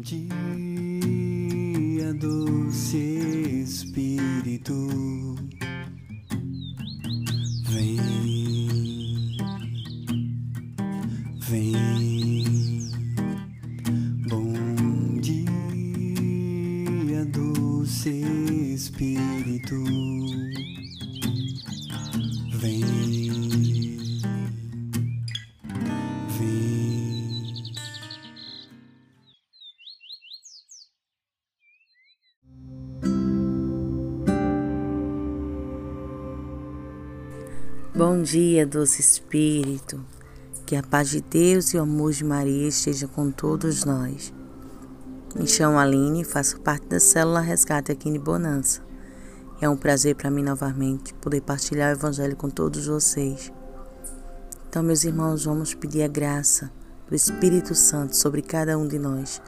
dia, doce Espírito, Bom dia, doce Espírito. Que a paz de Deus e o amor de Maria esteja com todos nós. Me chamo Aline e faço parte da célula Resgate aqui em Bonança. É um prazer para mim novamente poder partilhar o Evangelho com todos vocês. Então, meus irmãos, vamos pedir a graça do Espírito Santo sobre cada um de nós,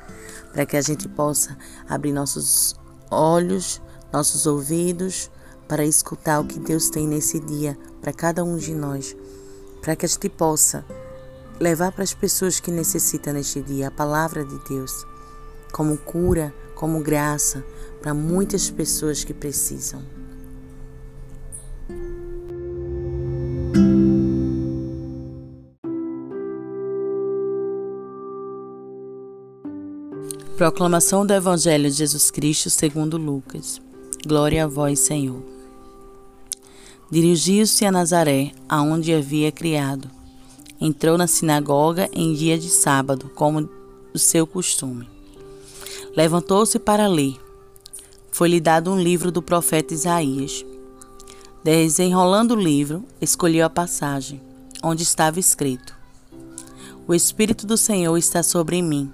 para que a gente possa abrir nossos olhos, nossos ouvidos, para escutar o que Deus tem nesse dia para cada um de nós, para que a gente possa levar para as pessoas que necessitam neste dia a palavra de Deus, como cura, como graça para muitas pessoas que precisam. Proclamação do Evangelho de Jesus Cristo segundo Lucas. Glória a vós, Senhor. Dirigiu-se a Nazaré, aonde havia criado. Entrou na sinagoga em dia de sábado, como o seu costume. Levantou-se para ler. Foi-lhe dado um livro do profeta Isaías. Desenrolando o livro, escolheu a passagem, onde estava escrito: O Espírito do Senhor está sobre mim,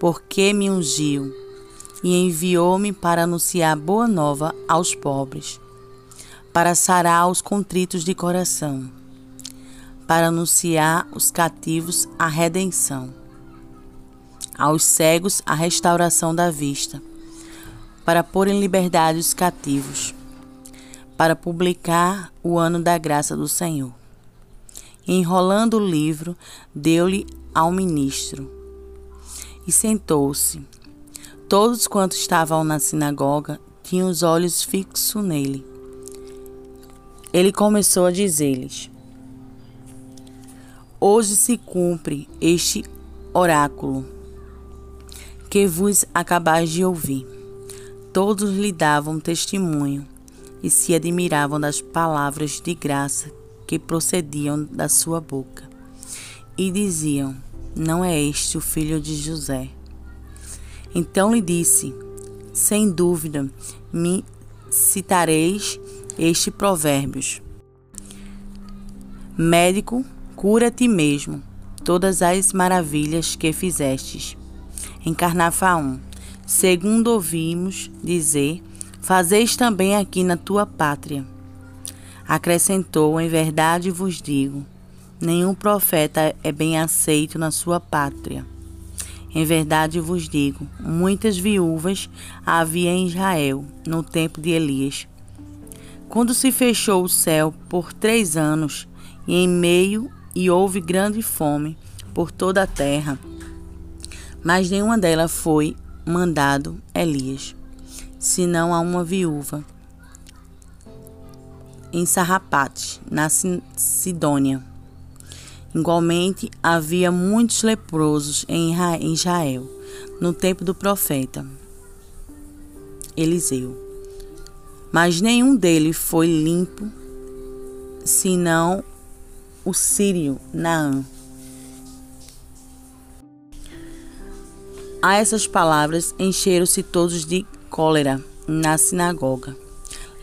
porque me ungiu e enviou-me para anunciar boa nova aos pobres, para sarar os contritos de coração, para anunciar os cativos a redenção, aos cegos a restauração da vista, para pôr em liberdade os cativos, para publicar o ano da graça do Senhor. Enrolando o livro, deu-lhe ao ministro e sentou-se. Todos quantos estavam na sinagoga tinham os olhos fixos nele. Ele começou a dizer-lhes: Hoje se cumpre este oráculo que vos acabais de ouvir. Todos lhe davam testemunho e se admiravam das palavras de graça que procediam da sua boca. E diziam: Não é este o filho de José? Então lhe disse: Sem dúvida, me citareis este provérbios. Médico, cura ti mesmo todas as maravilhas que fizestes. Em Carnafaum, segundo ouvimos dizer, fazeis também aqui na tua pátria. Acrescentou: Em verdade vos digo, nenhum profeta é bem aceito na sua pátria. Em verdade vos digo: muitas viúvas havia em Israel no tempo de Elias. Quando se fechou o céu por três anos, e em meio e houve grande fome por toda a terra, mas nenhuma delas foi mandado Elias, senão a uma viúva em Sarrapate, na Sidônia. Igualmente, havia muitos leprosos em Israel, no tempo do profeta Eliseu. Mas nenhum deles foi limpo, senão o sírio Naã. A essas palavras encheram-se todos de cólera na sinagoga.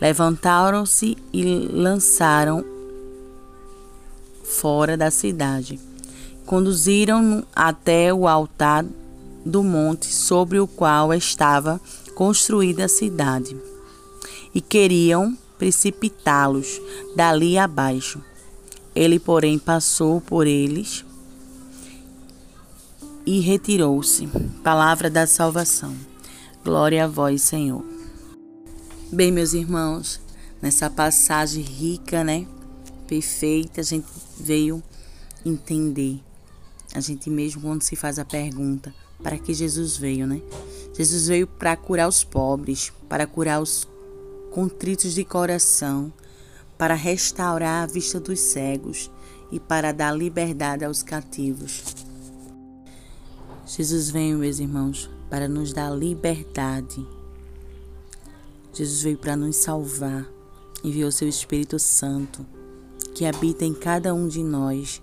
Levantaram-se e lançaram fora da cidade. Conduziram-no até o altar do monte sobre o qual estava construída a cidade. E queriam precipitá-los dali abaixo. Ele, porém, passou por eles e retirou-se. Palavra da salvação. Glória a vós, Senhor. Bem, meus irmãos, nessa passagem rica, né? Perfeita, a gente veio entender a gente mesmo quando se faz a pergunta para que Jesus veio, né? Jesus veio para curar os pobres, para curar os contritos de coração, para restaurar a vista dos cegos e para dar liberdade aos cativos. Jesus veio, meus irmãos, para nos dar liberdade. Jesus veio para nos salvar, enviou seu Espírito Santo, que habita em cada um de nós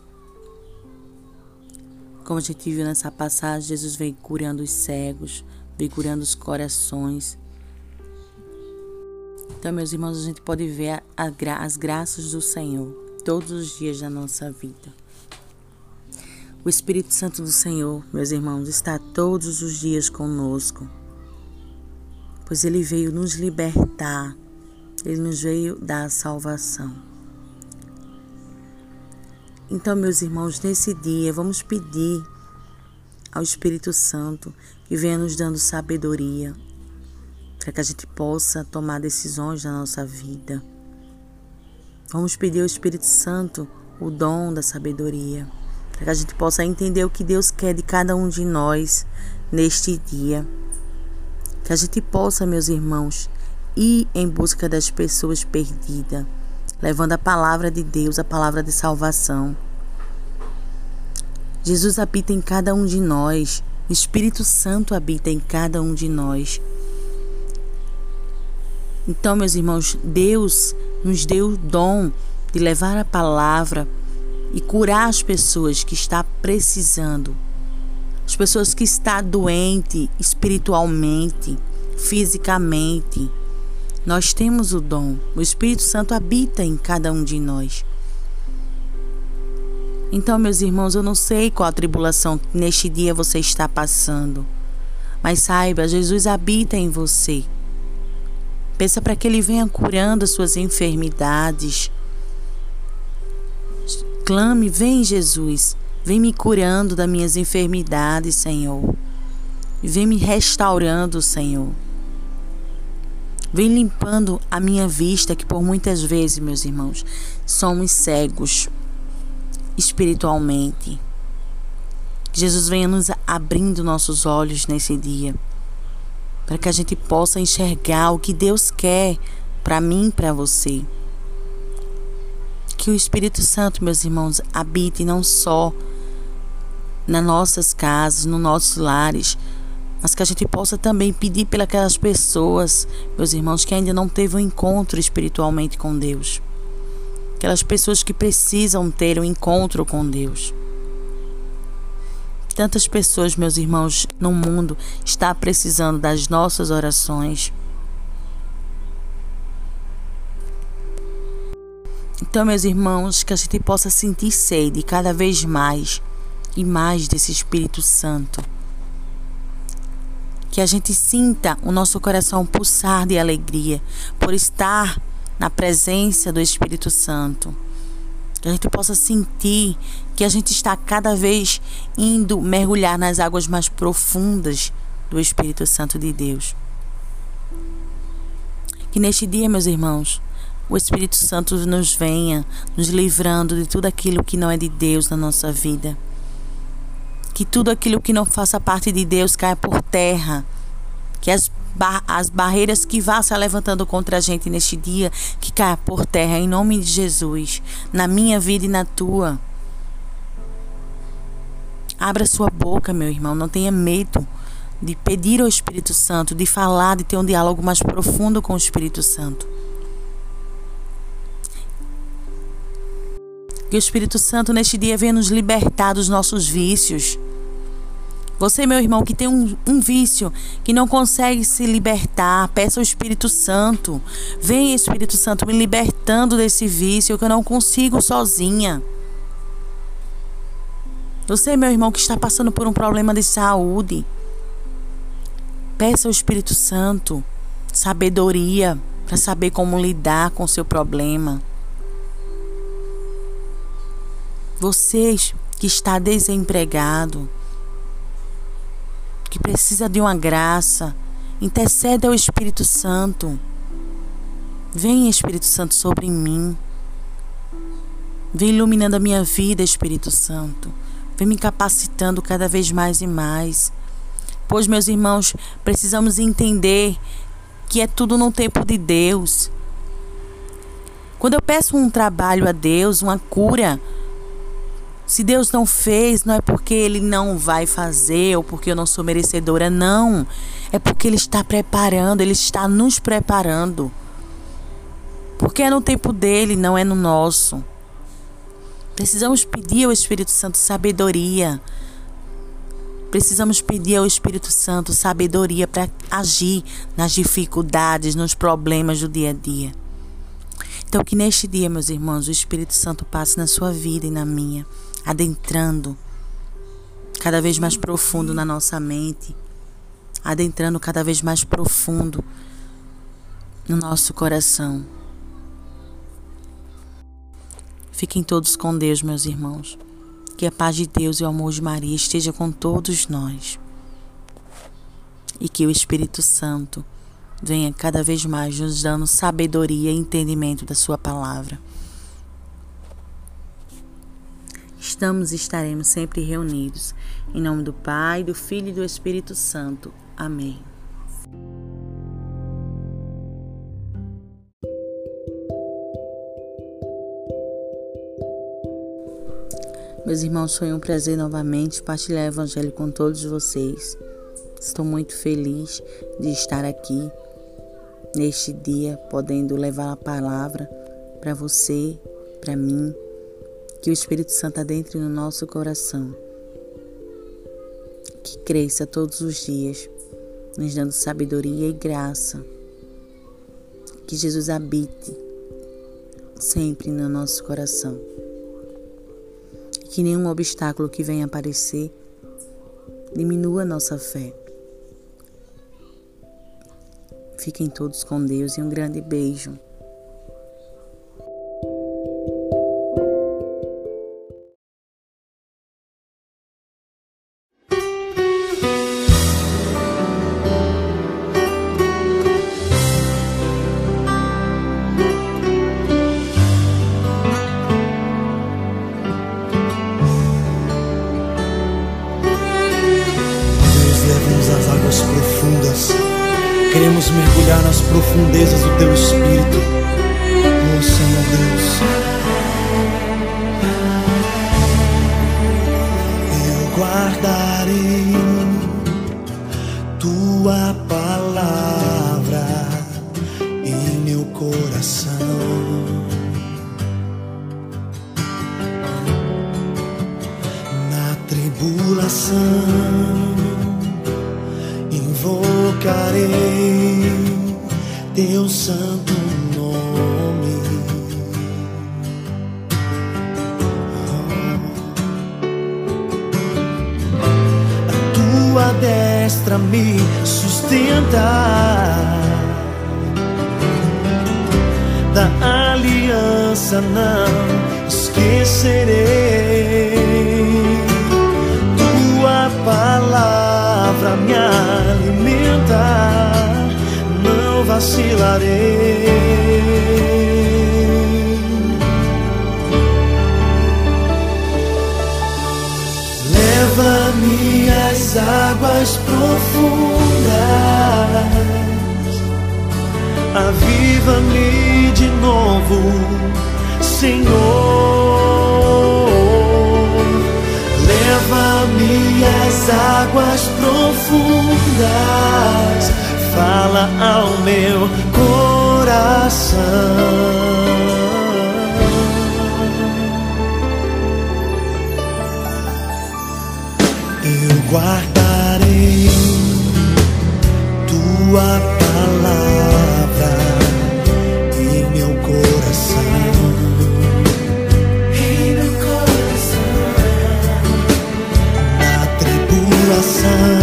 como a gente viu nessa passagem, Jesus veio curando os cegos, veio curando os corações. Então, meus irmãos, a gente pode ver a, as graças do Senhor todos os dias da nossa vida. O Espírito Santo do Senhor, meus irmãos, está todos os dias conosco, pois ele veio nos libertar, ele nos veio dar a salvação. Então, meus irmãos, nesse dia vamos pedir ao Espírito Santo que venha nos dando sabedoria para que a gente possa tomar decisões na nossa vida. Vamos pedir ao Espírito Santo o dom da sabedoria para que a gente possa entender o que Deus quer de cada um de nós neste dia. Que a gente possa, meus irmãos, ir em busca das pessoas perdidas levando a palavra de Deus, a palavra de salvação. Jesus habita em cada um de nós, o Espírito Santo habita em cada um de nós. Então, meus irmãos, Deus nos deu o dom de levar a palavra e curar as pessoas que está precisando, as pessoas que está doente espiritualmente, fisicamente nós temos o dom, o Espírito Santo habita em cada um de nós. Então, meus irmãos, eu não sei qual a tribulação que neste dia você está passando, mas saiba, Jesus habita em você. Peça para que Ele venha curando as suas enfermidades. Clame, vem Jesus, vem me curando das minhas enfermidades, Senhor. Vem me restaurando, Senhor. Vem limpando a minha vista, que por muitas vezes, meus irmãos, somos cegos espiritualmente. Jesus venha nos abrindo nossos olhos nesse dia, para que a gente possa enxergar o que Deus quer para mim e para você. Que o Espírito Santo, meus irmãos, habite não só nas nossas casas, nos nossos lares, mas que a gente possa também pedir pelas pessoas, meus irmãos, que ainda não teve um encontro espiritualmente com Deus. Aquelas pessoas que precisam ter um encontro com Deus. Tantas pessoas, meus irmãos, no mundo está precisando das nossas orações. Então, meus irmãos, que a gente possa sentir sede cada vez mais e mais desse Espírito Santo que a gente sinta o nosso coração pulsar de alegria por estar na presença do Espírito Santo. Que a gente possa sentir que a gente está cada vez indo mergulhar nas águas mais profundas do Espírito Santo de Deus. Que neste dia, meus irmãos, o Espírito Santo nos venha nos livrando de tudo aquilo que não é de Deus na nossa vida que tudo aquilo que não faça parte de Deus caia por terra. Que as, bar as barreiras que vá se levantando contra a gente neste dia, que caia por terra, em nome de Jesus, na minha vida e na tua. Abra sua boca, meu irmão, não tenha medo de pedir ao Espírito Santo, de falar, de ter um diálogo mais profundo com o Espírito Santo. Que o Espírito Santo neste dia venha nos libertar dos nossos vícios. Você, meu irmão, que tem um, um, vício, que não consegue se libertar, peça ao Espírito Santo. Venha, Espírito Santo, me libertando desse vício que eu não consigo sozinha. Você, meu irmão, que está passando por um problema de saúde, peça ao Espírito Santo sabedoria para saber como lidar com o seu problema. Vocês que está desempregado, que precisa de uma graça, interceda ao Espírito Santo. Vem, Espírito Santo, sobre mim. Vem iluminando a minha vida, Espírito Santo. vem me capacitando cada vez mais e mais. Pois, meus irmãos, precisamos entender que é tudo no tempo de Deus. Quando eu peço um trabalho a Deus, uma cura, se Deus não fez, não é porque Ele não vai fazer ou porque eu não sou merecedora, não. É porque Ele está preparando, Ele está nos preparando. Porque é no tempo dele, não é no nosso. Precisamos pedir ao Espírito Santo sabedoria. Precisamos pedir ao Espírito Santo sabedoria para agir nas dificuldades, nos problemas do dia a dia. Então, que neste dia, meus irmãos, o Espírito Santo passe na sua vida e na minha, adentrando cada vez mais profundo na nossa mente, adentrando cada vez mais profundo no nosso coração. Fiquem todos com Deus, meus irmãos. Que a paz de Deus e o amor de Maria esteja com todos nós. E que o Espírito Santo venha cada vez mais nos dando sabedoria e entendimento da Sua palavra. Estamos e estaremos sempre reunidos. Em nome do Pai, do Filho e do Espírito Santo. Amém. Meus irmãos, foi um prazer novamente partilhar o Evangelho com todos vocês. Estou muito feliz de estar aqui neste dia, podendo levar a palavra para você, para mim, que o Espírito Santo adentre no nosso coração, que cresça todos os dias, nos dando sabedoria e graça, que Jesus habite sempre no nosso coração, que nenhum obstáculo que venha aparecer diminua nossa fé. Fiquem todos com Deus e um grande beijo. Profundezas do Teu Espírito, esquecerei. Tua palavra me alimenta, não vacilarei. Leva-me às águas profundas, aviva-me de novo, Senhor. Leva-me às águas profundas, fala ao meu coração. Eu guardarei tua tribulação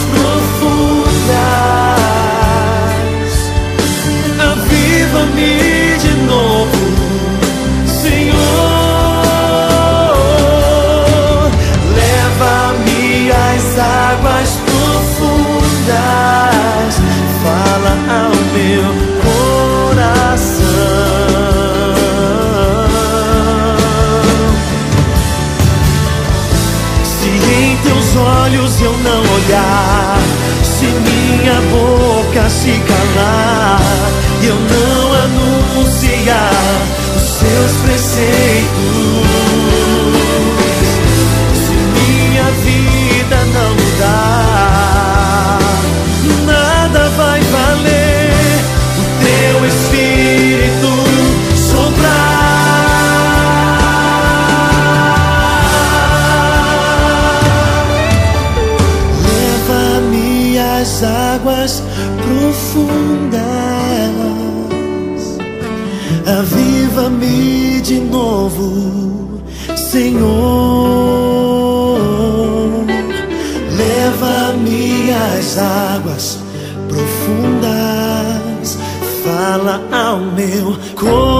alive Senhor, leva-me às águas profundas, fala ao meu coração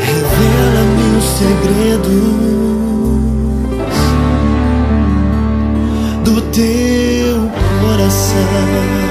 Revela-me os segredos do teu coração.